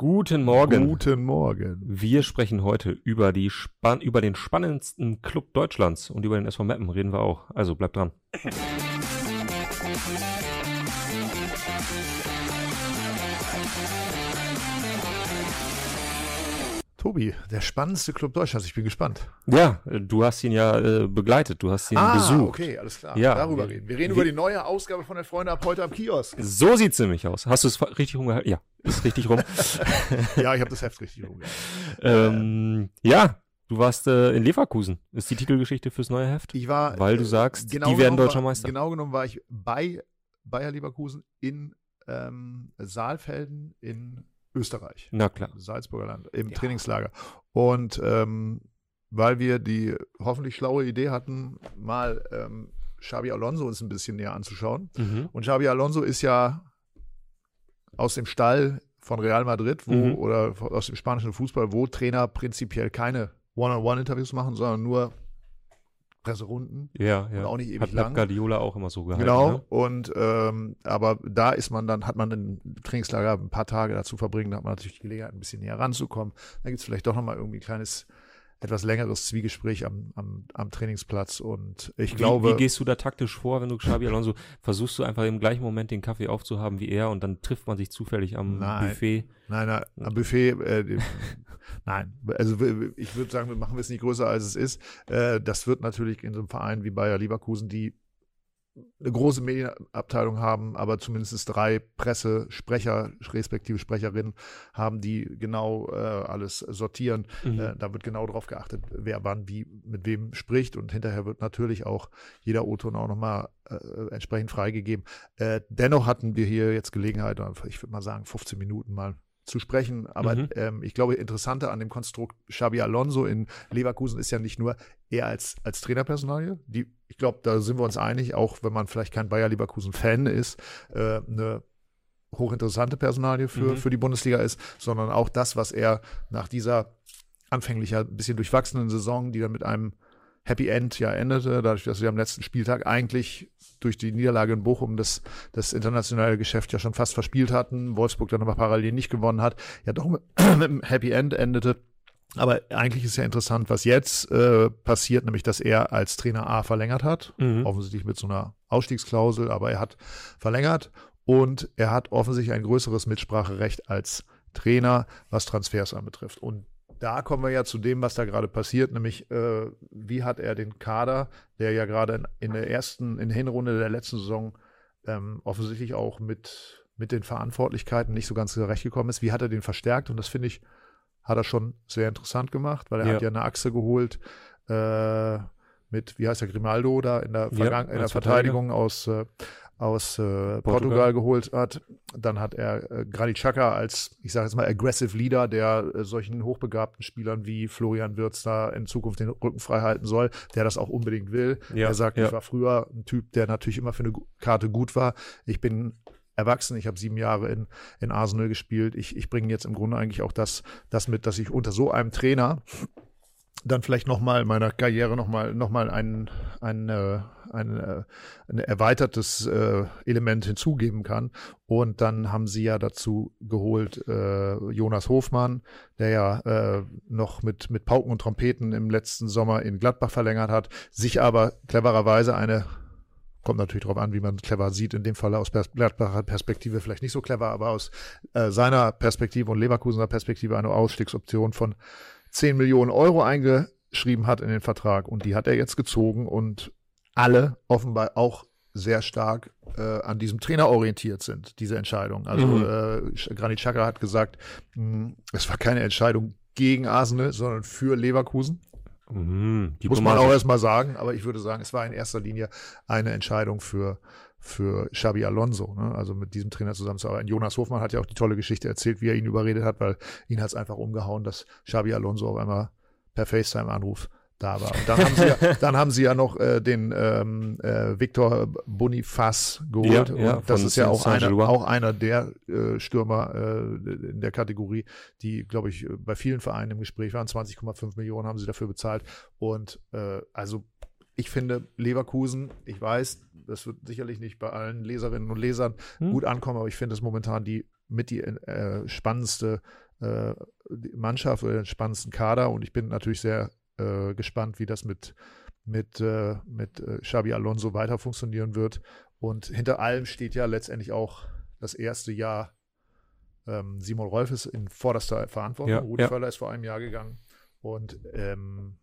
Guten Morgen. Guten Morgen. Wir sprechen heute über, die Span über den spannendsten Club Deutschlands und über den SV Meppen reden wir auch. Also bleibt dran. Tobi, der spannendste Club Deutschlands. Ich bin gespannt. Ja, du hast ihn ja äh, begleitet, du hast ihn ah, besucht. okay, alles klar. Ja. Darüber reden. Wir reden Wie- über die neue Ausgabe von der Freunde ab heute am Kiosk. So sieht's nämlich aus. Hast du es richtig rumgehalten? Ja, ist richtig rum. ja, ich habe das Heft richtig rumgehalten. ähm, ja, du warst äh, in Leverkusen. Ist die Titelgeschichte fürs neue Heft? Ich war, Weil du äh, sagst, genau die werden deutscher war, Meister. Genau genommen war ich bei Bayer Leverkusen in ähm, Saalfelden in Österreich. Na klar. Salzburger Land, im Ja. Trainingslager. Und ähm, weil wir die hoffentlich schlaue Idee hatten, mal ähm, Xabi Alonso uns ein bisschen näher anzuschauen. Mhm. Und Xabi Alonso ist ja aus dem Stall von Real Madrid, wo, Mhm. oder aus dem spanischen Fußball, wo Trainer prinzipiell keine One-on-One-Interviews machen, sondern nur Presserunden. Ja, ja. Und auch nicht ewig Hat lang. Guardiola auch immer so gehalten. Genau. Ne? Und ähm, aber da ist man dann, hat man im Trainingslager ein paar Tage dazu verbringen, da hat man natürlich die Gelegenheit, ein bisschen näher ranzukommen. Dann gibt es vielleicht doch nochmal irgendwie ein kleines, etwas längeres Zwiegespräch am, am, am Trainingsplatz. Und ich Wie, glaube. wie gehst du da taktisch vor, wenn du Xabi Alonso versuchst du einfach im gleichen Moment den Kaffee aufzuhaben wie er und dann trifft man sich zufällig am Nein. Buffet? Nein, nein, am Buffet, äh, nein. Also ich würde sagen, wir machen es nicht größer, als es ist. Äh, das wird natürlich in so einem Verein wie Bayer Leverkusen, die eine große Medienabteilung haben, aber zumindest drei Pressesprecher, respektive Sprecherinnen haben, die genau äh, alles sortieren. Mhm. Äh, da wird genau darauf geachtet, wer wann wie mit wem spricht und hinterher wird natürlich auch jeder O-Ton auch nochmal äh, entsprechend freigegeben. Äh, dennoch hatten wir hier jetzt Gelegenheit, ich würde mal sagen 15 Minuten mal zu sprechen. Aber Mhm. ähm, ich glaube, interessanter an dem Konstrukt Xabi Alonso in Leverkusen ist ja nicht nur er als, als Trainerpersonalie, die, ich glaube, da sind wir uns einig, auch wenn man vielleicht kein Bayer Leverkusen-Fan ist, äh, eine hochinteressante Personalie für, Mhm. für die Bundesliga ist, sondern auch das, was er nach dieser anfänglich ja ein bisschen durchwachsenen Saison, die dann mit einem Happy End ja endete, dadurch, dass wir am letzten Spieltag eigentlich durch die Niederlage in Bochum das, das internationale Geschäft ja schon fast verspielt hatten, Wolfsburg dann aber parallel nicht gewonnen hat, ja doch mit, mit einem Happy End endete. Aber eigentlich ist ja interessant, was jetzt äh, passiert, nämlich dass er als Trainer A verlängert hat, Mhm. offensichtlich mit so einer Ausstiegsklausel, aber er hat verlängert und er hat offensichtlich ein größeres Mitspracherecht als Trainer, was Transfers anbetrifft. Und da kommen wir ja zu dem, was da gerade passiert, nämlich äh, wie hat er den Kader, der ja gerade in, in der ersten, in der Hinrunde der letzten Saison ähm, offensichtlich auch mit, mit den Verantwortlichkeiten nicht so ganz zurechtgekommen ist, wie hat er den verstärkt? Und das finde ich, hat er schon sehr interessant gemacht, weil er Ja. hat ja eine Achse geholt äh, mit, wie heißt der, Grimaldo da in der, Ja, Vergang in der Verteidigung aus, äh, aus äh, Portugal. geholt hat. Dann hat er äh, Granit Xhaka als, ich sage jetzt mal, aggressive Leader, der äh, solchen hochbegabten Spielern wie Florian Wirtz da in Zukunft den Rücken frei halten soll, der das auch unbedingt will. Ja, er sagt, ja. ich war früher ein Typ, der natürlich immer für eine Karte gut war. Ich bin erwachsen, ich habe sieben Jahre in, in Arsenal gespielt. Ich, ich bringe jetzt im Grunde eigentlich auch das, das mit, dass ich unter so einem Trainer dann vielleicht nochmal meiner Karriere nochmal noch mal ein, ein, äh, ein, äh, ein erweitertes äh, Element hinzugeben kann. Und dann haben sie ja dazu geholt äh, Jonas Hofmann, der ja äh, noch mit, mit Pauken und Trompeten im letzten Sommer in Gladbach verlängert hat, sich aber clevererweise eine Kommt natürlich darauf an, wie man clever sieht. In dem Fall aus Pers Gladbacher Perspektive vielleicht nicht so clever, aber aus äh, seiner Perspektive und Leverkusener Perspektive eine Ausstiegsoption von 10 Millionen Euro eingeschrieben hat in den Vertrag. Und die hat er jetzt gezogen und alle offenbar auch sehr stark äh, an diesem Trainer orientiert sind, diese Entscheidung. Also Mhm. äh, Granit Xhaka hat gesagt, mh, es war keine Entscheidung gegen Arsenal, sondern für Leverkusen. Mhm. Muss man auch erstmal sagen, aber ich würde sagen, es war in erster Linie eine Entscheidung für, für Xabi Alonso, ne? also mit diesem Trainer zusammenzuarbeiten. Jonas Hofmann hat ja auch die tolle Geschichte erzählt, wie er ihn überredet hat, weil ihn hat es einfach umgehauen, dass Xabi Alonso auf einmal per FaceTime-Anruf da war. Und dann haben sie ja, dann haben sie ja noch äh, den ähm, äh, Victor Bonifaz geholt. Ja, ja, und das ist ja auch einer, auch einer der äh, Stürmer äh, in der Kategorie, die, glaube ich, bei vielen Vereinen im Gespräch waren. 20,5 Millionen haben sie dafür bezahlt. Und äh, also ich finde Leverkusen, ich weiß, das wird sicherlich nicht bei allen Leserinnen und Lesern Hm. gut ankommen, aber ich finde es momentan die mit die äh, spannendste äh, Mannschaft oder den spannendsten Kader und ich bin natürlich sehr äh, gespannt, wie das mit, mit, äh, mit äh, Xabi Alonso weiter funktionieren wird. Und hinter allem steht ja letztendlich auch das erste Jahr ähm, Simon Rolf ist in vorderster Verantwortung. Ja, Rudi ja. Völler ist vor einem Jahr gegangen. Und ähm,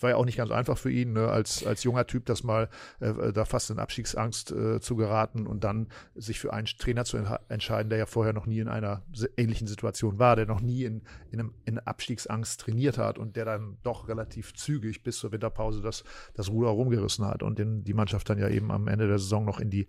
war ja auch nicht ganz einfach für ihn, ne, als, als junger Typ, das mal äh, da fast in Abstiegsangst äh, zu geraten und dann sich für einen Trainer zu entscheiden, der ja vorher noch nie in einer ähnlichen Situation war, der noch nie in, in, einem, in Abstiegsangst trainiert hat und der dann doch relativ zügig bis zur Winterpause das, das Ruder rumgerissen hat und den, die Mannschaft dann ja eben am Ende der Saison noch in die,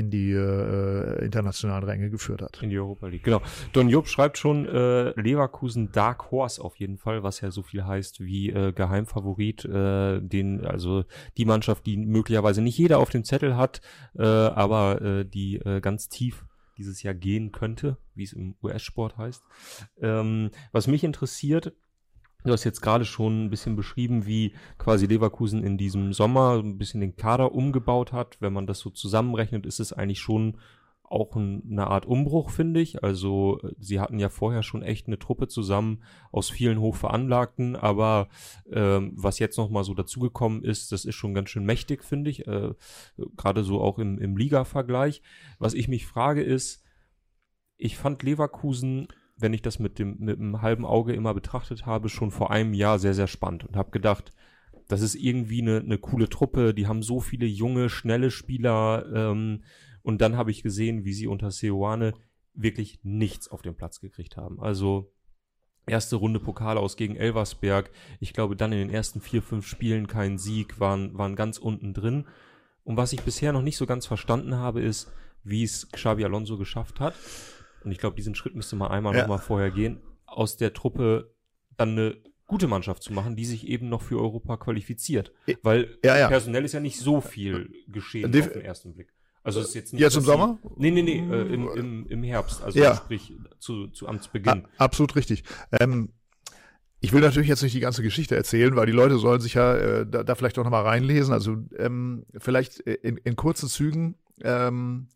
in die äh, internationalen Ränge geführt hat. In die Europa League, genau. Don Job schreibt schon äh, Leverkusen Dark Horse auf jeden Fall, was ja so viel heißt wie äh, Geheimfavorit, äh, den also die Mannschaft, die möglicherweise nicht jeder auf dem Zettel hat, äh, aber äh, die äh, ganz tief dieses Jahr gehen könnte, wie es im US-Sport heißt. Ähm, was mich interessiert, Du hast jetzt gerade schon ein bisschen beschrieben, wie quasi Leverkusen in diesem Sommer ein bisschen den Kader umgebaut hat. Wenn man das so zusammenrechnet, ist es eigentlich schon auch eine Art Umbruch, finde ich. Also sie hatten ja vorher schon echt eine Truppe zusammen aus vielen Hochveranlagten, aber ähm, was jetzt nochmal so dazugekommen ist, das ist schon ganz schön mächtig, finde ich. Äh, Gerade so auch im, im Liga-Vergleich. Was ich mich frage ist, ich fand Leverkusen wenn ich das mit dem, mit dem halben Auge immer betrachtet habe, schon vor einem Jahr sehr, sehr spannend und habe gedacht, das ist irgendwie eine, eine coole Truppe, die haben so viele junge, schnelle Spieler ähm, und dann habe ich gesehen, wie sie unter Seoane wirklich nichts auf den Platz gekriegt haben. Also erste Runde Pokal aus gegen Elversberg, ich glaube dann in den ersten vier, fünf Spielen kein Sieg, waren, waren ganz unten drin. Und was ich bisher noch nicht so ganz verstanden habe, ist, wie es Xabi Alonso geschafft hat, und ich glaube, diesen Schritt müsste man einmal ja. nochmal vorher gehen, aus der Truppe dann eine gute Mannschaft zu machen, die sich eben noch für Europa qualifiziert. Weil ja, ja. personell ist ja nicht so viel geschehen Def auf den ersten Blick. Also ist jetzt nicht. Jetzt im Sommer? Nee, nee, nee, äh, im, im, im Herbst, also ja. sprich zu, zu Amtsbeginn. A absolut richtig. Ähm, ich will natürlich jetzt nicht die ganze Geschichte erzählen, weil die Leute sollen sich ja äh, da, da vielleicht auch nochmal reinlesen. Also ähm, vielleicht in, in kurzen Zügen. Ähm,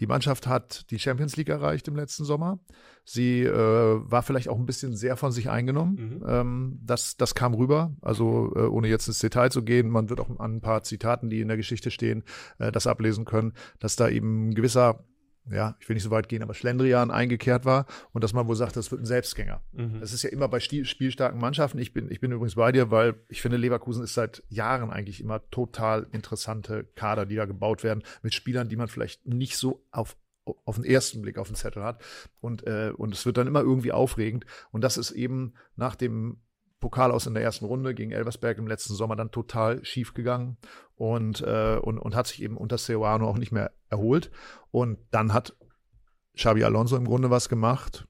die Mannschaft hat die Champions League erreicht im letzten Sommer. Sie äh, war vielleicht auch ein bisschen sehr von sich eingenommen. Mhm. Ähm, das, das kam rüber. Also äh, ohne jetzt ins Detail zu gehen, man wird auch an ein paar Zitaten, die in der Geschichte stehen, äh, das ablesen können, dass da eben ein gewisser ja, ich will nicht so weit gehen, aber Schlendrian eingekehrt war und dass man wohl sagt, das wird ein Selbstgänger. Mhm. Das ist ja immer bei spielstarken Mannschaften. Ich bin, ich bin übrigens bei dir, weil ich finde, Leverkusen ist seit Jahren eigentlich immer total interessante Kader, die da gebaut werden, mit Spielern, die man vielleicht nicht so auf auf den ersten Blick auf den Zettel hat. Und, äh, und es wird dann immer irgendwie aufregend. Und das ist eben nach dem Pokal aus in der ersten Runde gegen Elversberg im letzten Sommer dann total schief gegangen und, äh, und, und hat sich eben unter Ceoano auch nicht mehr erholt. Und dann hat Xabi Alonso im Grunde was gemacht,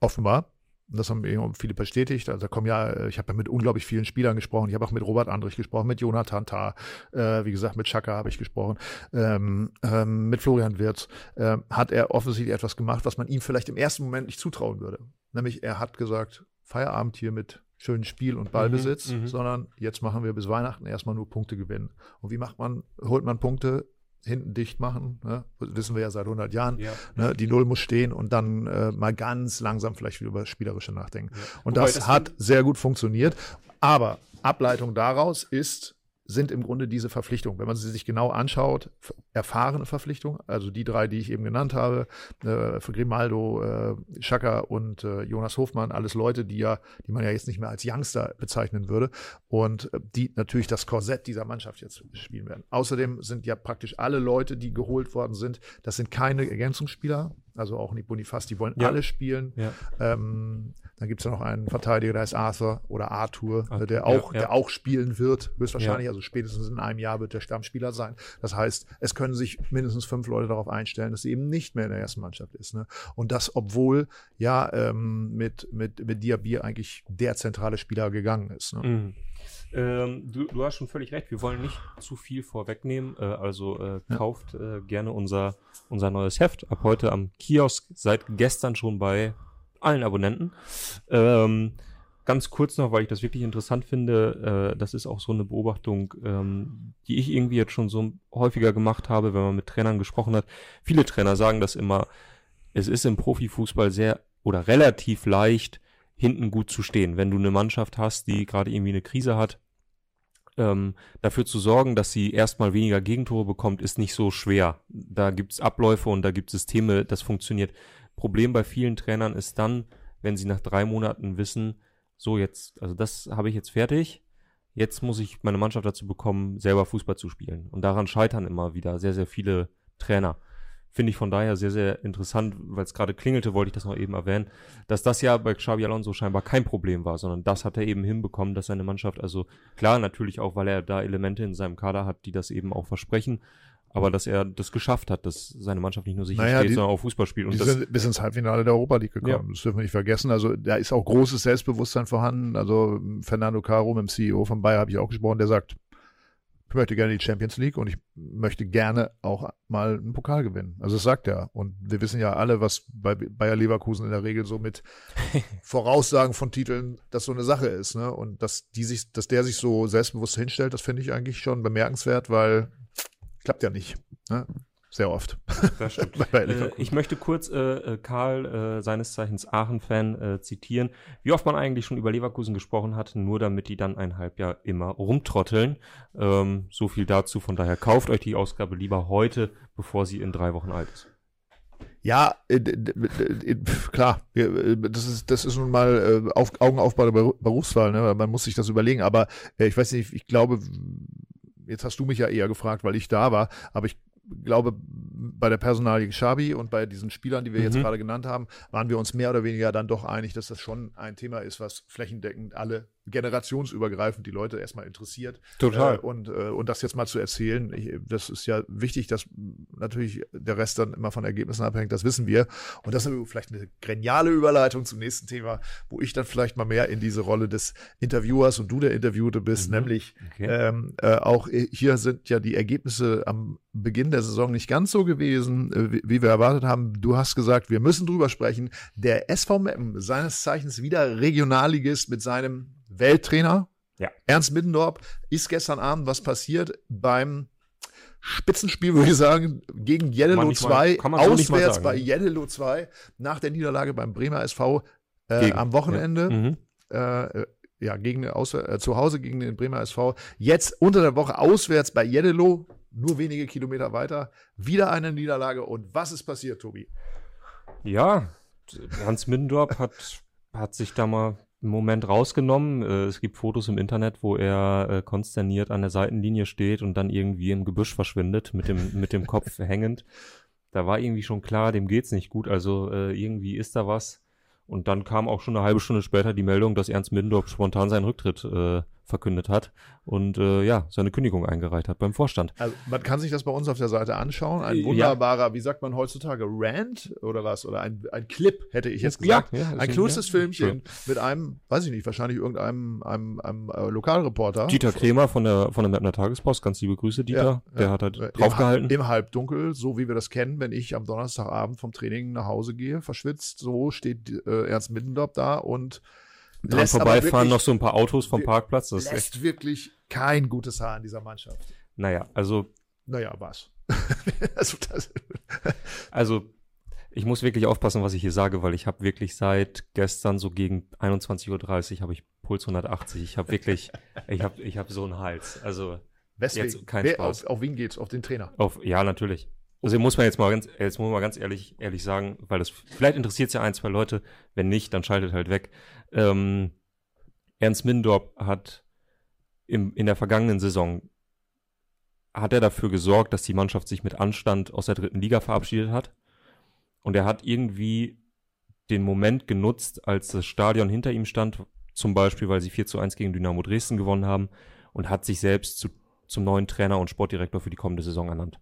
offenbar. Das haben viele bestätigt. Also da kommen ja, ich habe ja mit unglaublich vielen Spielern gesprochen. Ich habe auch mit Robert Andrich gesprochen, mit Jonathan Tah, äh, wie gesagt, mit Chaka habe ich gesprochen, ähm, ähm, mit Florian Wirz. Äh, hat er offensichtlich etwas gemacht, was man ihm vielleicht im ersten Moment nicht zutrauen würde. Nämlich er hat gesagt, Feierabend hier mit schönen Spiel und Ballbesitz, mhm, mhm, sondern jetzt machen wir bis Weihnachten erstmal nur Punkte gewinnen. Und wie macht man, holt man Punkte, hinten dicht machen, ne? wissen wir ja seit 100 Jahren, ja. ne? die Null muss stehen und dann äh, mal ganz langsam vielleicht über Spielerische nachdenken. Ja. Und Wobei das, das hat sehr gut funktioniert, aber Ableitung daraus ist, sind im Grunde diese Verpflichtungen. Wenn man sie sich genau anschaut, erfahrene Verpflichtungen, also die drei, die ich eben genannt habe, äh, für Grimaldo, äh, Schaka und äh, Jonas Hofmann, alles Leute, die ja, die man ja jetzt nicht mehr als Youngster bezeichnen würde und äh, die natürlich das Korsett dieser Mannschaft jetzt spielen werden. Außerdem sind ja praktisch alle Leute, die geholt worden sind, das sind keine Ergänzungsspieler, also auch nicht Bonifaz, die wollen ja. alle spielen. Ja. Ähm, dann gibt es ja noch einen Verteidiger, der heißt Arthur oder Arthur, Arthur der, auch, ja, der auch spielen wird, höchstwahrscheinlich. Also spätestens in einem Jahr wird der Stammspieler sein. Das heißt, es können sich mindestens fünf Leute darauf einstellen, dass sie eben nicht mehr in der ersten Mannschaft ist. Ne? Und das, obwohl ja ähm, mit, mit, mit Diaby eigentlich der zentrale Spieler gegangen ist. Ne? Mhm. Ähm, du, du, hast schon völlig recht, wir wollen nicht zu viel vorwegnehmen. Äh, also äh, kauft äh, gerne unser, unser neues Heft. Ab heute am Kiosk, seit gestern schon bei allen Abonnenten. Ähm, ganz kurz noch, weil ich das wirklich interessant finde, äh, das ist auch so eine Beobachtung, ähm, die ich irgendwie jetzt schon so häufiger gemacht habe, wenn man mit Trainern gesprochen hat. Viele Trainer sagen das immer, es ist im Profifußball sehr oder relativ leicht, hinten gut zu stehen. Wenn du eine Mannschaft hast, die gerade irgendwie eine Krise hat, ähm, dafür zu sorgen, dass sie erstmal weniger Gegentore bekommt, ist nicht so schwer. Da gibt's Abläufe und da gibt Systeme, das funktioniert. Problem bei vielen Trainern ist dann, wenn sie nach drei Monaten wissen, so jetzt, also das habe ich jetzt fertig, jetzt muss ich meine Mannschaft dazu bekommen, selber Fußball zu spielen. Und daran scheitern immer wieder sehr, sehr viele Trainer. Finde ich von daher sehr, sehr interessant, weil es gerade klingelte, wollte ich das noch eben erwähnen, dass das ja bei Xabi Alonso scheinbar kein Problem war, sondern das hat er eben hinbekommen, dass seine Mannschaft, also klar, natürlich auch, weil er da Elemente in seinem Kader hat, die das eben auch versprechen, aber dass er das geschafft hat, dass seine Mannschaft nicht nur sicher naja, steht, die, sondern auch Fußball spielt. Und die das, sind bis ins Halbfinale der Europa League gekommen. Ja. Das dürfen wir nicht vergessen. Also da ist auch großes Selbstbewusstsein vorhanden. Also Fernando Caro, mit dem CEO von Bayer, habe ich auch gesprochen, der sagt, ich möchte gerne die Champions League und ich möchte gerne auch mal einen Pokal gewinnen. Also das sagt er. Und wir wissen ja alle, was bei Bayer Leverkusen in der Regel so mit Voraussagen von Titeln, das so eine Sache ist. Ne? Und dass die sich, dass der sich so selbstbewusst hinstellt, das finde ich eigentlich schon bemerkenswert, weil klappt ja nicht. Ne? Sehr oft. Das stimmt. äh, ich möchte kurz äh, äh, Karl, äh, seines Zeichens Aachen-Fan, äh, zitieren, wie oft man eigentlich schon über Leverkusen gesprochen hat, nur damit die dann ein Halbjahr immer rumtrotteln. Ähm, so viel dazu. Von daher kauft euch die Ausgabe lieber heute, bevor sie in drei Wochen alt ist. Ja, äh, klar, das ist, das ist nun mal auf, Augenaufbau der Berufswahl, ne? man muss sich das überlegen, aber ich weiß nicht, ich glaube, jetzt hast du mich ja eher gefragt, weil ich da war, aber ich glaube, bei der Personalie Schabi und bei diesen Spielern, die wir mhm. jetzt gerade genannt haben, waren wir uns mehr oder weniger dann doch einig, dass das schon ein Thema ist, was flächendeckend alle generationsübergreifend die Leute erstmal interessiert. Total. Äh, und, äh, und das jetzt mal zu erzählen, ich, das ist ja wichtig, dass natürlich der Rest dann immer von Ergebnissen abhängt, das wissen wir. Und das ist vielleicht eine geniale Überleitung zum nächsten Thema, wo ich dann vielleicht mal mehr in diese Rolle des Interviewers und du der Interviewte bist, mhm. nämlich okay. ähm, äh, auch hier sind ja die Ergebnisse am Beginn der Saison nicht ganz so gewesen, äh, wie, wie wir erwartet haben. Du hast gesagt, wir müssen drüber sprechen. Der SV Meppen, seines Zeichens wieder Regionalligist mit seinem Welttrainer. Ja. Ernst Middendorp ist gestern Abend was passiert beim Spitzenspiel, würde ich sagen, gegen Jeddelo 2, auswärts bei Jeddelo 2, nach der Niederlage beim Bremer SV äh, am Wochenende. Ja. Mhm. Äh, ja, gegen, aus, äh, zu Hause gegen den Bremer SV. Jetzt unter der Woche auswärts bei Jeddelo, nur wenige Kilometer weiter, wieder eine Niederlage. Und was ist passiert, Tobi? Ja, Hans Middendorp hat, hat sich da mal Moment rausgenommen. Äh, es gibt Fotos im Internet, wo er äh, konsterniert an der Seitenlinie steht und dann irgendwie im Gebüsch verschwindet, mit dem, mit dem Kopf hängend. Da war irgendwie schon klar, dem geht's nicht gut, also äh, irgendwie ist da was. Und dann kam auch schon eine halbe Stunde später die Meldung, dass Ernst Middendorf spontan seinen Rücktritt äh, verkündet hat und äh, ja, seine Kündigung eingereicht hat beim Vorstand. Also man kann sich das bei uns auf der Seite anschauen. Ein äh, wunderbarer, ja. wie sagt man heutzutage, Rant oder was? Oder ein, ein Clip, hätte ich jetzt gesagt. Ja, ja, ein kurzes Filmchen mit einem, weiß ich nicht, wahrscheinlich irgendeinem einem, einem, einem äh, Lokalreporter. Dieter Kremer von der von der Mettner Tagespost, ganz liebe Grüße, Dieter. der hat halt draufgehalten. Im, Im Halbdunkel, so wie wir das kennen, wenn ich am Donnerstagabend vom Training nach Hause gehe, verschwitzt, so steht äh, Ernst Middendorf da und dran vorbeifahren noch so ein paar Autos vom Parkplatz. Das lässt wirklich kein gutes Haar in dieser Mannschaft. Naja, also. Naja, was? also, also, ich muss wirklich aufpassen, was ich hier sage, weil ich habe wirklich seit gestern so gegen 21.30 Uhr habe ich Puls 180. Ich habe wirklich, ich habe ich hab so einen Hals. Also, Weswegen? jetzt kein Wer, Spaß. Auf, auf wen geht's? Auf den Trainer? Auf, ja, natürlich. Also muss man jetzt mal ganz, jetzt muss man ganz ehrlich, ehrlich sagen, weil das vielleicht interessiert ja ein, zwei Leute. Wenn nicht, dann schaltet halt weg. Ähm, Ernst Mindorp hat im, in der vergangenen Saison hat er dafür gesorgt, dass die Mannschaft sich mit Anstand aus der dritten Liga verabschiedet hat. Und er hat irgendwie den Moment genutzt, als das Stadion hinter ihm stand, zum Beispiel, weil sie 4 zu 1 gegen Dynamo Dresden gewonnen haben und hat sich selbst zu, zum neuen Trainer und Sportdirektor für die kommende Saison ernannt.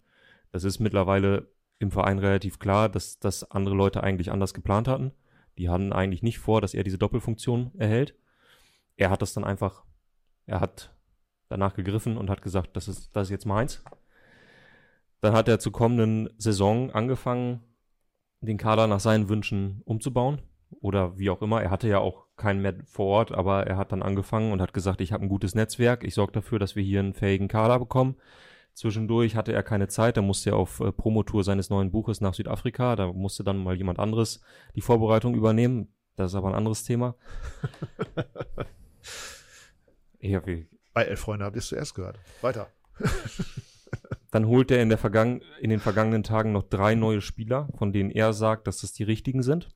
Das ist mittlerweile im Verein relativ klar, dass das andere Leute eigentlich anders geplant hatten. Die hatten eigentlich nicht vor, dass er diese Doppelfunktion erhält. Er hat das dann einfach, er hat danach gegriffen und hat gesagt, das ist, das ist jetzt meins. Dann hat er zur kommenden Saison angefangen, den Kader nach seinen Wünschen umzubauen. Oder wie auch immer. Er hatte ja auch keinen mehr vor Ort, aber er hat dann angefangen und hat gesagt, ich habe ein gutes Netzwerk. Ich sorge dafür, dass wir hier einen fähigen Kader bekommen Zwischendurch hatte er keine Zeit, da musste er auf äh, Promotour seines neuen Buches nach Südafrika, da musste dann mal jemand anderes die Vorbereitung übernehmen. Das ist aber ein anderes Thema. ja, wie Bei Elf Freunde habt ihr es zuerst gehört. Weiter. Dann holt er in, in den vergangenen Tagen noch drei neue Spieler, von denen er sagt, dass das die richtigen sind.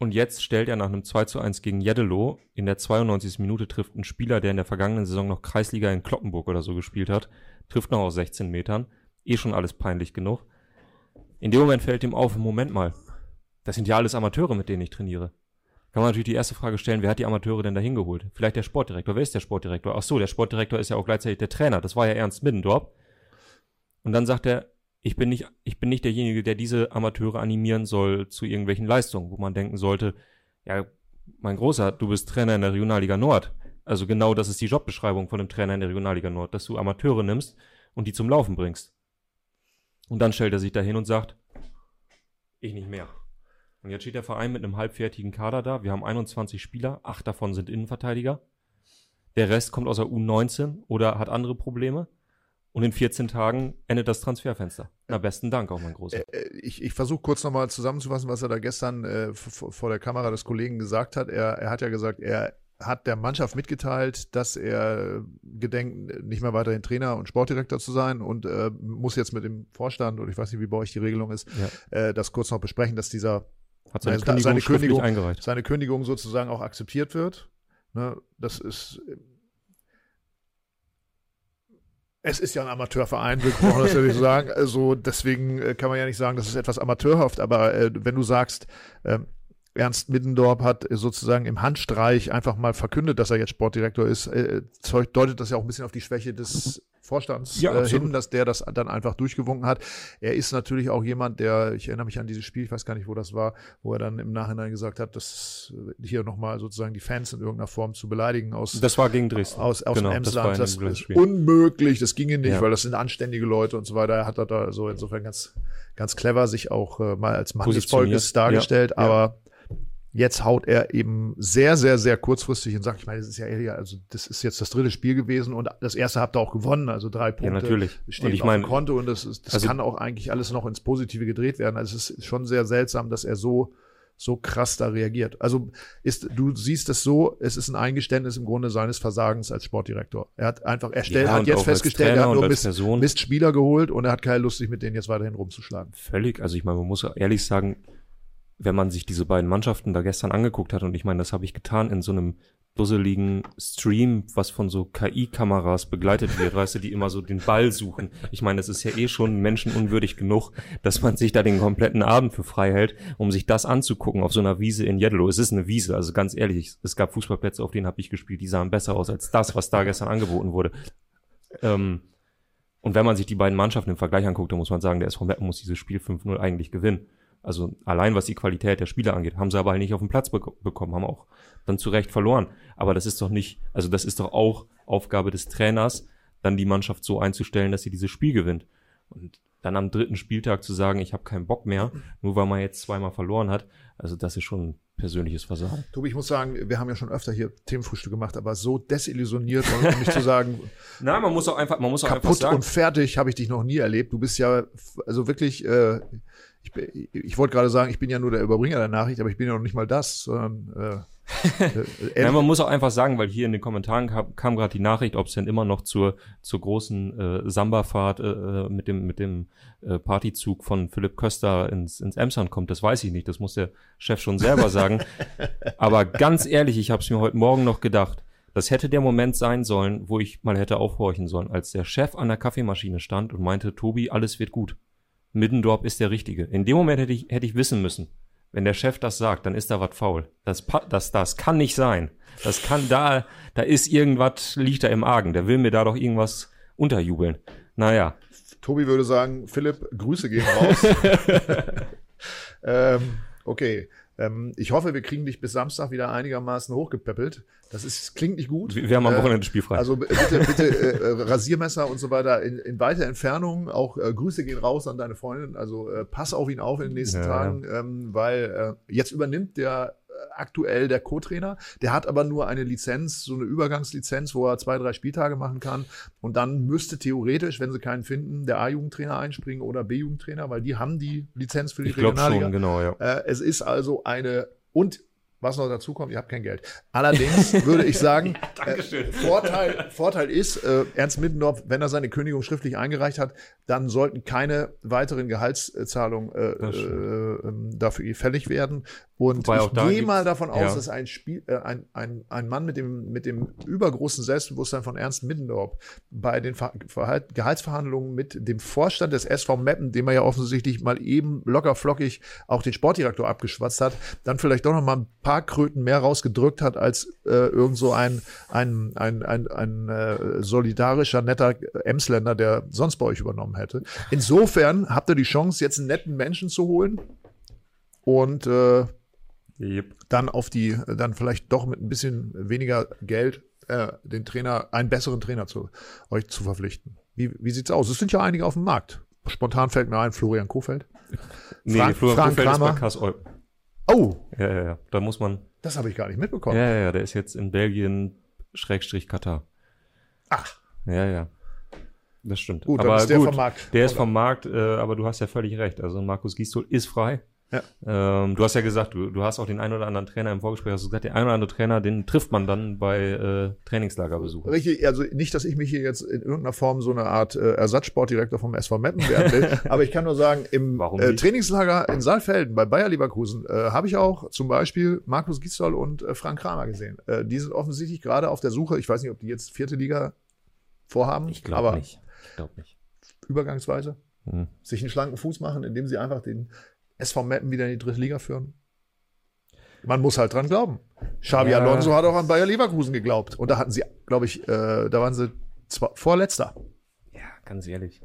Und jetzt stellt er nach einem 2 zu 1 gegen Jeddelo in der 92. Minute trifft ein Spieler, der in der vergangenen Saison noch Kreisliga in Kloppenburg oder so gespielt hat, trifft noch aus 16 Metern. Eh schon alles peinlich genug. In dem Moment fällt ihm auf, Moment mal, das sind ja alles Amateure, mit denen ich trainiere. Kann man natürlich die erste Frage stellen, wer hat die Amateure denn da hingeholt? Vielleicht der Sportdirektor. Wer ist der Sportdirektor? Ach so, der Sportdirektor ist ja auch gleichzeitig der Trainer. Das war ja Ernst Middendorp. Und dann sagt er, ich bin nicht, ich bin nicht derjenige, der diese Amateure animieren soll zu irgendwelchen Leistungen, wo man denken sollte, ja, mein Großer, du bist Trainer in der Regionalliga Nord. Also genau das ist die Jobbeschreibung von einem Trainer in der Regionalliga Nord, dass du Amateure nimmst und die zum Laufen bringst. Und dann stellt er sich dahin und sagt, ich nicht mehr. Und jetzt steht der Verein mit einem halbfertigen Kader da. Wir haben 21 Spieler, acht davon sind Innenverteidiger. Der Rest kommt aus der U19 oder hat andere Probleme. Und in 14 Tagen endet das Transferfenster. Na, besten Dank auch, mein Großer. Äh, äh, ich, ich versuche kurz nochmal zusammenzufassen, was er da gestern äh, vor der Kamera des Kollegen gesagt hat. Er, er hat ja gesagt, er hat der Mannschaft mitgeteilt, dass er gedenkt, nicht mehr weiterhin Trainer und Sportdirektor zu sein und äh, muss jetzt mit dem Vorstand, und ich weiß nicht, wie bei euch die Regelung ist, ja. äh, das kurz noch besprechen, dass dieser hat seine, Kündigung, seine Kündigung. Seine Kündigung sozusagen auch akzeptiert wird. Ne, das ist es ist ja ein Amateurverein, wir brauchen das nicht sagen. Also deswegen äh, kann man ja nicht sagen, das ist etwas amateurhaft, aber äh, wenn du sagst, äh, Ernst Middendorp hat sozusagen im Handstreich einfach mal verkündet, dass er jetzt Sportdirektor ist, äh, deutet das ja auch ein bisschen auf die Schwäche des Vorstands ja, äh, hin, dass der das dann einfach durchgewunken hat. Er ist natürlich auch jemand, der, ich erinnere mich an dieses Spiel, ich weiß gar nicht, wo das war, wo er dann im Nachhinein gesagt hat, dass hier nochmal sozusagen die Fans in irgendeiner Form zu beleidigen aus. Das war gegen Dresden. Aus, aus genau, dem Emsland. Das, das ist unmöglich, das ginge nicht, ja. weil das sind anständige Leute und so weiter. Er hat da so insofern ganz, ganz clever sich auch äh, mal als Mann des Volkes dargestellt, ja. aber Jetzt haut er eben sehr, sehr, sehr kurzfristig und sagt, ich meine, das ist ja eher, also das ist jetzt das dritte Spiel gewesen und das erste habt ihr auch gewonnen, also drei Punkte ja, natürlich. stehen und ich auf meine, dem Konto und das, ist, das also, kann auch eigentlich alles noch ins Positive gedreht werden. Also es ist schon sehr seltsam, dass er so so krass da reagiert. Also ist, du siehst es so, es ist ein Eingeständnis im Grunde seines Versagens als Sportdirektor. Er hat einfach, er stellt, ja, hat jetzt festgestellt, er hat nur Mist, Mist Spieler geholt und er hat keine Lust, sich mit denen jetzt weiterhin rumzuschlagen. Völlig, also ich meine, man muss ehrlich sagen, wenn man sich diese beiden Mannschaften da gestern angeguckt hat, und ich meine, das habe ich getan in so einem dusseligen Stream, was von so KI-Kameras begleitet wird, weißt du, die immer so den Ball suchen. Ich meine, es ist ja eh schon menschenunwürdig genug, dass man sich da den kompletten Abend für frei hält, um sich das anzugucken auf so einer Wiese in Jedlo. Es ist eine Wiese, also ganz ehrlich, es gab Fußballplätze, auf denen habe ich gespielt, die sahen besser aus als das, was da gestern angeboten wurde. Ähm, und wenn man sich die beiden Mannschaften im Vergleich anguckt, dann muss man sagen, der SV Meppen muss dieses Spiel 5-0 eigentlich gewinnen. Also allein was die Qualität der Spieler angeht, haben sie aber halt nicht auf den Platz be bekommen, haben auch dann zu Recht verloren. Aber das ist doch nicht, also das ist doch auch Aufgabe des Trainers, dann die Mannschaft so einzustellen, dass sie dieses Spiel gewinnt. Und dann am dritten Spieltag zu sagen, ich habe keinen Bock mehr, nur weil man jetzt zweimal verloren hat, also das ist schon ein persönliches Versagen. Tobi, ich muss sagen, wir haben ja schon öfter hier Themenfrühstück gemacht, aber so desillusioniert, um nicht zu sagen, Nein, man muss auch einfach, man muss auch einfach sagen, und fertig habe ich dich noch nie erlebt. Du bist ja also wirklich äh, ich, ich wollte gerade sagen, ich bin ja nur der Überbringer der Nachricht, aber ich bin ja noch nicht mal das, sondern äh, äh, ja, man muss auch einfach sagen, weil hier in den Kommentaren kam, kam gerade die Nachricht, ob es denn immer noch zur, zur großen äh, Samba-Fahrt äh, äh, mit dem, mit dem äh, Partyzug von Philipp Köster ins, ins Emsland kommt. Das weiß ich nicht, das muss der Chef schon selber sagen. Aber ganz ehrlich, ich habe es mir heute Morgen noch gedacht. Das hätte der Moment sein sollen, wo ich mal hätte aufhorchen sollen, als der Chef an der Kaffeemaschine stand und meinte, Tobi, alles wird gut. Middendorp ist der Richtige. In dem Moment hätte ich, hätte ich wissen müssen, wenn der Chef das sagt, dann ist da was faul. Das, das, das kann nicht sein. Das kann da, da ist irgendwas, liegt da im Argen. Der will mir da doch irgendwas unterjubeln. Naja. Tobi würde sagen, Philipp, Grüße gehen raus. ähm, okay. Ähm, ich hoffe, wir kriegen dich bis Samstag wieder einigermaßen hochgepäppelt. Das ist, klingt nicht gut. Wir haben am äh, Wochenende spielfrei. Also bitte, bitte äh, Rasiermesser und so weiter in, in weiter Entfernung. Auch äh, Grüße gehen raus an deine Freundin. Also äh, pass auf ihn auf in den nächsten ja. Tagen, ähm, weil äh, jetzt übernimmt der aktuell der Co-Trainer. Der hat aber nur eine Lizenz, so eine Übergangslizenz, wo er zwei, drei Spieltage machen kann. Und dann müsste theoretisch, wenn sie keinen finden, der A-Jugendtrainer einspringen oder B-Jugendtrainer, weil die haben die Lizenz für die ich Regionalliga. Schon, genau, ja. Äh, es ist also eine und was noch dazu kommt, ihr habt kein Geld. Allerdings würde ich sagen, ja, äh, Vorteil, Vorteil ist, äh, Ernst Middendorf, wenn er seine Kündigung schriftlich eingereicht hat, dann sollten keine weiteren Gehaltszahlungen äh, äh, ähm, dafür fällig werden. Und Wobei ich gehe mal davon aus, ja. dass ein, Spiel, äh, ein, ein, ein Mann mit dem, mit dem übergroßen Selbstbewusstsein von Ernst Middendorf bei den Ver Verhalt, Gehaltsverhandlungen mit dem Vorstand des SV Meppen, dem er ja offensichtlich mal eben locker flockig auch den Sportdirektor abgeschwatzt hat, dann vielleicht doch noch mal ein paar Kröten mehr rausgedrückt hat als äh, irgend so ein, ein, ein, ein, ein äh, solidarischer, netter Emsländer, der sonst bei euch übernommen hätte. Insofern habt ihr die Chance, jetzt einen netten Menschen zu holen und äh, Yep. Dann auf die, dann vielleicht doch mit ein bisschen weniger Geld äh, den Trainer, einen besseren Trainer zu euch zu verpflichten. Wie, wie sieht's aus? Es sind ja einige auf dem Markt. Spontan fällt mir ein, Florian Kofeld. Nee, Frank, Florian Frank Kofeld Kramer. ist bei Kass Oh! Ja, ja, ja. Da muss man. Das habe ich gar nicht mitbekommen. Ja, ja, ja. Der ist jetzt in Belgien, Schrägstrich Katar. Ach. Ja, ja. Das stimmt. Gut, aber ist der gut, vom Markt. Der ist vom Markt, äh, aber du hast ja völlig recht. Also Markus Gisdol ist frei. Ja. Ähm, du hast ja gesagt, du, du hast auch den einen oder anderen Trainer im Vorgespräch, hast du gesagt, den einen oder anderen Trainer, den trifft man dann bei äh, Trainingslagerbesuchen. Richtig, also nicht, dass ich mich hier jetzt in irgendeiner Form so eine Art äh, Ersatzsportdirektor vom SV Meppen werden will, aber ich kann nur sagen, im äh, Trainingslager in Saalfelden bei Bayer Leverkusen äh, habe ich auch zum Beispiel Markus Gisdol und äh, Frank Kramer gesehen. Äh, die sind offensichtlich gerade auf der Suche, ich weiß nicht, ob die jetzt vierte Liga vorhaben. Ich glaube nicht. Ich glaube nicht. Übergangsweise. Hm. Sich einen schlanken Fuß machen, indem sie einfach den SV Meppen wieder in die dritte Liga führen? Man muss halt dran glauben. Xabi ja. Alonso hat auch an Bayer Leverkusen geglaubt. Und da hatten sie, glaube ich, äh, da waren sie zwar vorletzter. Ja, ganz ehrlich.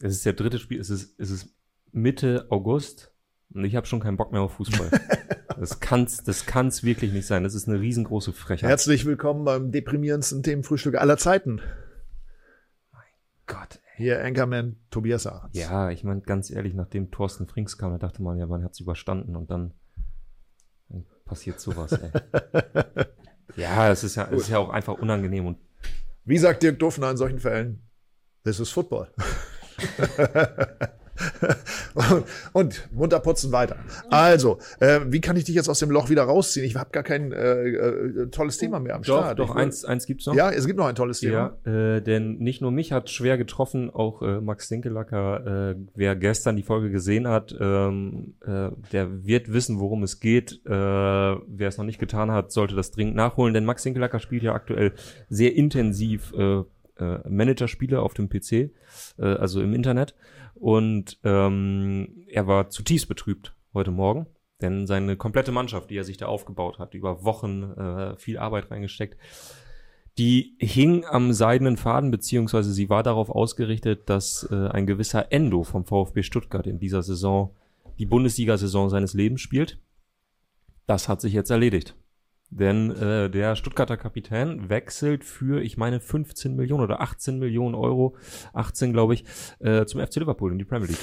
Es ist der dritte Spiel, es ist, es ist Mitte August und ich habe schon keinen Bock mehr auf Fußball. das kann's, das kann's wirklich nicht sein. Das ist eine riesengroße Frechheit. Herzlich willkommen beim deprimierendsten Themenfrühstück aller Zeiten. Mein Gott, hier Anchorman Tobias Arzt. Ja, ich meine, ganz ehrlich, nachdem Thorsten Frings kam, da dachte man ja, man hat es überstanden und dann, dann passiert sowas, ey. ja, es ist ja, es ist ja auch einfach unangenehm und. Wie sagt Dirk Duffner in solchen Fällen? This is football. und munter putzen weiter. Also, äh, wie kann ich dich jetzt aus dem Loch wieder rausziehen? Ich habe gar kein äh, äh, tolles Thema mehr am doch, Start. Doch, eins, eins gibt's noch. Ja, es gibt noch ein tolles Thema. Ja, äh, denn nicht nur mich hat schwer getroffen, auch äh, Max Dinkelacker, äh, wer gestern die Folge gesehen hat, ähm, äh, der wird wissen, worum es geht. Äh, wer es noch nicht getan hat, sollte das dringend nachholen, denn Max Dinkelacker spielt ja aktuell sehr intensiv äh, äh, Managerspiele auf dem PC, äh, also im Internet. Und ähm, er war zutiefst betrübt heute Morgen, denn seine komplette Mannschaft, die er sich da aufgebaut hat, über Wochen äh, viel Arbeit reingesteckt, die hing am seidenen Faden, beziehungsweise sie war darauf ausgerichtet, dass äh, ein gewisser Endo vom VfB Stuttgart in dieser Saison die Bundesliga-Saison seines Lebens spielt. Das hat sich jetzt erledigt. Denn äh, der Stuttgarter Kapitän wechselt für, ich meine, 15 Millionen oder 18 Millionen Euro, 18 glaube ich, äh, zum FC Liverpool in die Premier League.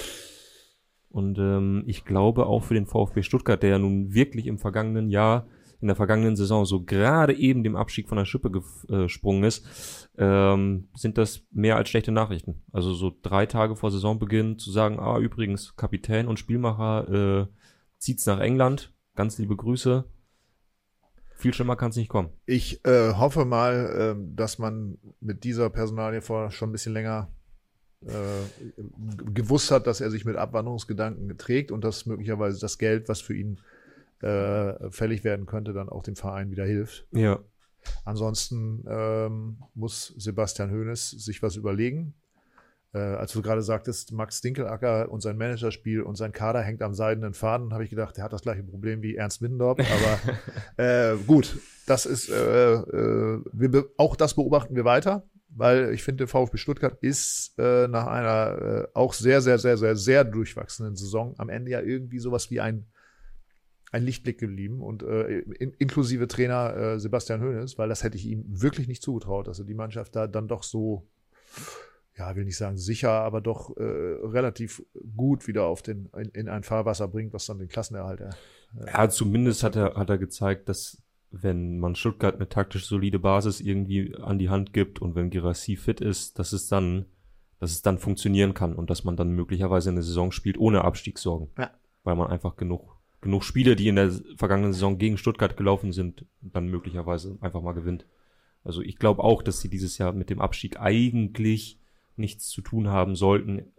Und ähm, ich glaube auch für den VfB Stuttgart, der ja nun wirklich im vergangenen Jahr, in der vergangenen Saison so gerade eben dem Abstieg von der Schippe gesprungen ist, ähm, sind das mehr als schlechte Nachrichten. Also so drei Tage vor Saisonbeginn zu sagen, ah übrigens, Kapitän und Spielmacher äh, zieht's nach England, ganz liebe Grüße, viel schlimmer kann es nicht kommen. Ich äh, hoffe mal, äh, dass man mit dieser Personalie vor schon ein bisschen länger äh, gewusst hat, dass er sich mit Abwanderungsgedanken trägt und dass möglicherweise das Geld, was für ihn äh, fällig werden könnte, dann auch dem Verein wieder hilft. Ja. Ansonsten ähm, muss Sebastian Hoeneß sich was überlegen. Äh, als du gerade sagtest, Max Dinkelacker und sein Managerspiel und sein Kader hängt am seidenen Faden, habe ich gedacht, der hat das gleiche Problem wie Ernst Middendorf. Aber äh, gut, das ist äh, äh, wir auch das beobachten wir weiter, weil ich finde, VfB Stuttgart ist äh, nach einer äh, auch sehr, sehr, sehr, sehr, sehr durchwachsenen Saison am Ende ja irgendwie sowas wie ein ein Lichtblick geblieben und äh, in, inklusive Trainer äh, Sebastian Hoeneß, weil das hätte ich ihm wirklich nicht zugetraut, dass er die Mannschaft da dann doch so ja, will nicht sagen sicher, aber doch äh, relativ gut wieder auf den, in, in, ein Fahrwasser bringt, was dann den Klassenerhalt. Äh, ja, zumindest hat er, hat er gezeigt, dass wenn man Stuttgart eine taktisch solide Basis irgendwie an die Hand gibt und wenn Girassi fit ist, dass es dann, dass es dann funktionieren kann und dass man dann möglicherweise eine Saison spielt ohne Abstiegssorgen. Ja. Weil man einfach genug, genug Spiele, die in der vergangenen Saison gegen Stuttgart gelaufen sind, dann möglicherweise einfach mal gewinnt. Also ich glaube auch, dass sie dieses Jahr mit dem Abstieg eigentlich nichts zu tun haben sollten,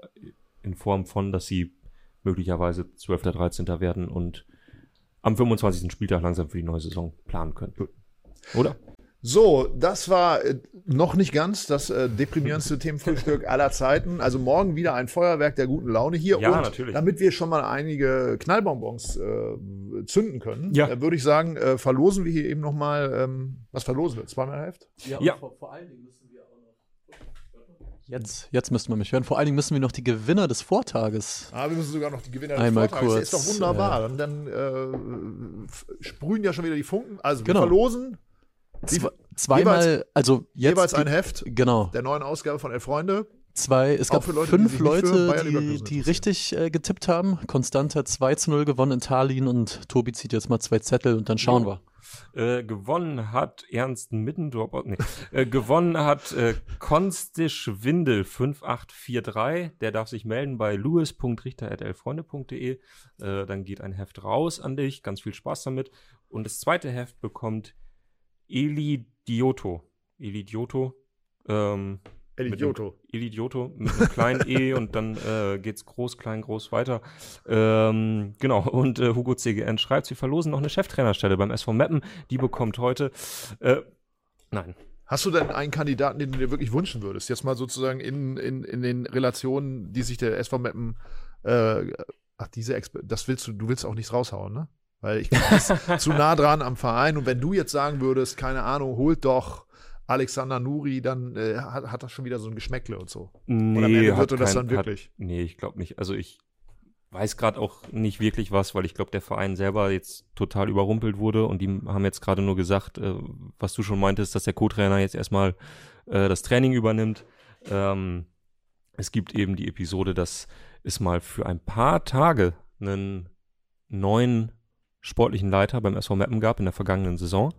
in Form von, dass sie möglicherweise 12. 13. werden und am 25. Spieltag langsam für die neue Saison planen können. Oder? So, das war äh, noch nicht ganz das äh, deprimierendste Themenfrühstück aller Zeiten. Also morgen wieder ein Feuerwerk der guten Laune hier. Ja, und natürlich. damit wir schon mal einige Knallbonbons äh, zünden können, ja. äh, würde ich sagen, äh, verlosen wir hier eben noch mal, ähm, was verlosen wir? Zweimal Heft? Ja, ja. Vor, vor, allen Dingen müssen wir auch. Jetzt, jetzt müssten wir mich hören. Vor allen Dingen müssen wir noch die Gewinner des Vortages. Ah, wir müssen sogar noch die Gewinner Einmal des Vortages. Kurz, das ist doch wunderbar. Äh, dann, dann äh, sprühen ja schon wieder die Funken. Also wir genau. verlosen Zwei, zweimal, jeweils, also jetzt jeweils ein Heft genau. der neuen Ausgabe von Elf Freunde. Zwei, es gab Leute, fünf die Leute, die, die richtig äh, getippt haben. Konstant hat 2 zu 0 gewonnen in Tallinn und Tobi zieht jetzt mal zwei Zettel und dann schauen ja. wir. Äh, gewonnen hat Ernst Middendorf, oh, nee, äh, gewonnen hat äh, Konstisch Windel 5843. Der darf sich melden bei louis.richter.elfreunde.de. Äh, dann geht ein Heft raus an dich. Ganz viel Spaß damit. Und das zweite Heft bekommt Elidioto. Elidioto. Ähm, Elidioto. Mit Elidioto mit einem kleinen E und dann äh, geht's groß, klein, groß weiter. Ähm, genau, und äh, Hugo CGN schreibt, sie verlosen noch eine Cheftrainerstelle beim SV Meppen. Die bekommt heute. Äh, nein. Hast du denn einen Kandidaten, den du dir wirklich wünschen würdest? Jetzt mal sozusagen in, in, in den Relationen, die sich der SV Meppen, äh, ach, diese, Exper das willst du, du willst auch nichts raushauen, ne? Weil ich bin zu nah dran am Verein. Und wenn du jetzt sagen würdest, keine Ahnung, holt doch Alexander Nuri, dann äh, hat, hat, das schon wieder so ein Geschmäckle und so. Nee, Oder wird kein, das dann wirklich? Hat, nee, ich glaube nicht. Also ich weiß gerade auch nicht wirklich was, weil ich glaube, der Verein selber jetzt total überrumpelt wurde und die haben jetzt gerade nur gesagt, äh, was du schon meintest, dass der Co-Trainer jetzt erstmal äh, das Training übernimmt. Ähm, es gibt eben die Episode, dass es mal für ein paar Tage einen neuen sportlichen Leiter beim SV Meppen gab in der vergangenen Saison.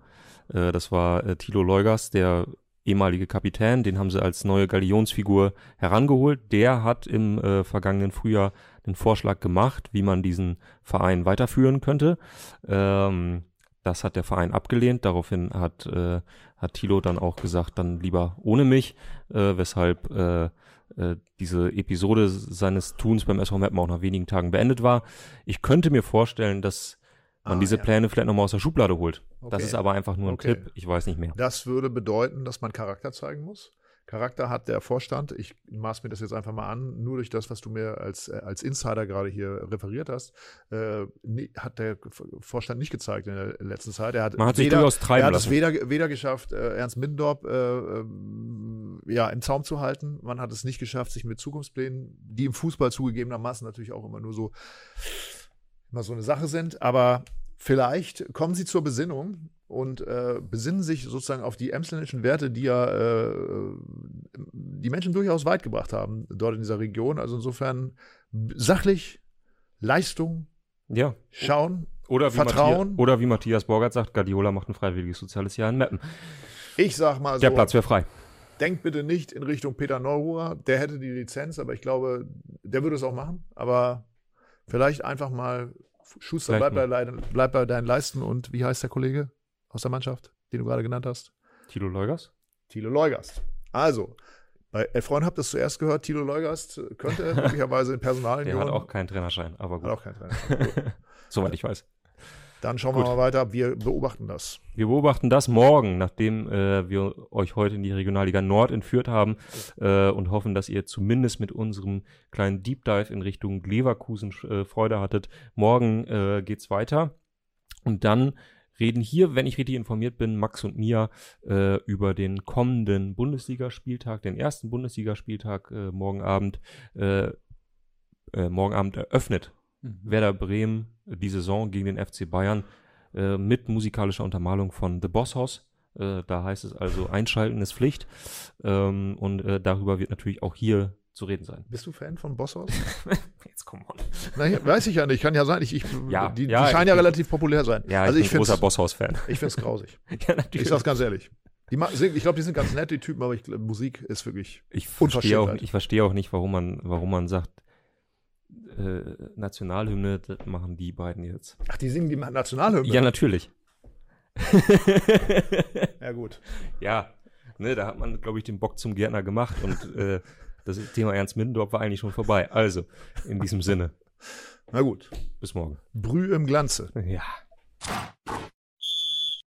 Äh, das war äh, Thilo Leugers, der ehemalige Kapitän, den haben sie als neue Galionsfigur herangeholt. Der hat im äh, vergangenen Frühjahr den Vorschlag gemacht, wie man diesen Verein weiterführen könnte. Ähm, das hat der Verein abgelehnt. Daraufhin hat, äh, hat Thilo dann auch gesagt, dann lieber ohne mich, äh, weshalb äh, äh, diese Episode seines Tuns beim SV Meppen auch nach wenigen Tagen beendet war. Ich könnte mir vorstellen, dass man ah, diese ja. Pläne vielleicht nochmal aus der Schublade holt. Okay. Das ist aber einfach nur ein okay. Tipp, ich weiß nicht mehr. Das würde bedeuten, dass man Charakter zeigen muss. Charakter hat der Vorstand, ich maß mir das jetzt einfach mal an, nur durch das, was du mir als, äh, als Insider gerade hier referiert hast, äh, hat der Vorstand nicht gezeigt in der letzten Zeit. Er hat, Man hat weder, sich durchaus treiben er hat lassen. es weder, weder geschafft, äh, Ernst Middendorp äh, ähm, ja, im Zaum zu halten. Man hat es nicht geschafft, sich mit Zukunftsplänen, die im Fußball zugegebenermaßen natürlich auch immer nur so immer so eine Sache sind. Aber vielleicht kommen sie zur Besinnung und äh, besinnen sich sozusagen auf die emsländischen Werte, die ja äh, die Menschen durchaus weit gebracht haben dort in dieser Region. Also insofern sachlich, Leistung, ja. schauen, oder wie Vertrauen. Matthias, oder wie Matthias Borgert sagt, Guardiola macht ein freiwilliges soziales Jahr in Meppen. Ich sag mal so. Der Platz wäre frei. Denkt bitte nicht in Richtung Peter Neuruhr. Der hätte die Lizenz, aber ich glaube, der würde es auch machen. Aber vielleicht einfach mal Schuster, bleib bei, bleib bei deinen Leisten und wie heißt der Kollege aus der Mannschaft, den du gerade genannt hast? Tilo Leugast. Tilo Leugast. Also, bei Elfreund habt ihr es zuerst gehört, Tilo Leugast könnte möglicherweise in Personal. Der hat auch keinen Trainerschein, aber gut. Hat auch keinen Trainerschein. Soweit ich weiß. Dann schauen Gut. wir mal weiter. Wir beobachten das. Wir beobachten das morgen, nachdem äh, wir euch heute in die Regionalliga Nord entführt haben äh, und hoffen, dass ihr zumindest mit unserem kleinen Deep Dive in Richtung Leverkusen äh, Freude hattet. Morgen äh, geht's weiter und dann reden hier, wenn ich richtig informiert bin, Max und Mia äh, über den kommenden Bundesligaspieltag, den ersten Bundesligaspieltag äh, morgen Abend. Äh, äh, morgen Abend eröffnet mhm. Werder Bremen die Saison gegen den FC Bayern äh, mit musikalischer Untermalung von The Boss House. Äh, da heißt es also, einschalten ist Pflicht. Ähm, und äh, darüber wird natürlich auch hier zu reden sein. Bist du Fan von Bosshaus? Jetzt komm on. Na, weiß ich ja nicht. Kann ja sein. Ich, ich, ja, die, ja, die scheinen ja relativ populär sein. Ja, also ich bin ein großer Bosshaus-Fan. Ich finde es grausig. ja, natürlich. Ich sag's ganz ehrlich. Die, ich glaube, die sind ganz nette Typen, aber ich, Musik ist wirklich ich verstehe auch, Ich verstehe auch nicht, warum man, warum man sagt, äh, Nationalhymne, das machen die beiden jetzt. Ach, die singen die Nationalhymne? Ja, natürlich. ja, gut. Ja, ne, da hat man, glaube ich, den Bock zum Gärtner gemacht und äh, das Thema Ernst Middendorf war eigentlich schon vorbei. Also, in diesem Sinne. Na gut. Bis morgen. Brüh im Glanze. Ja.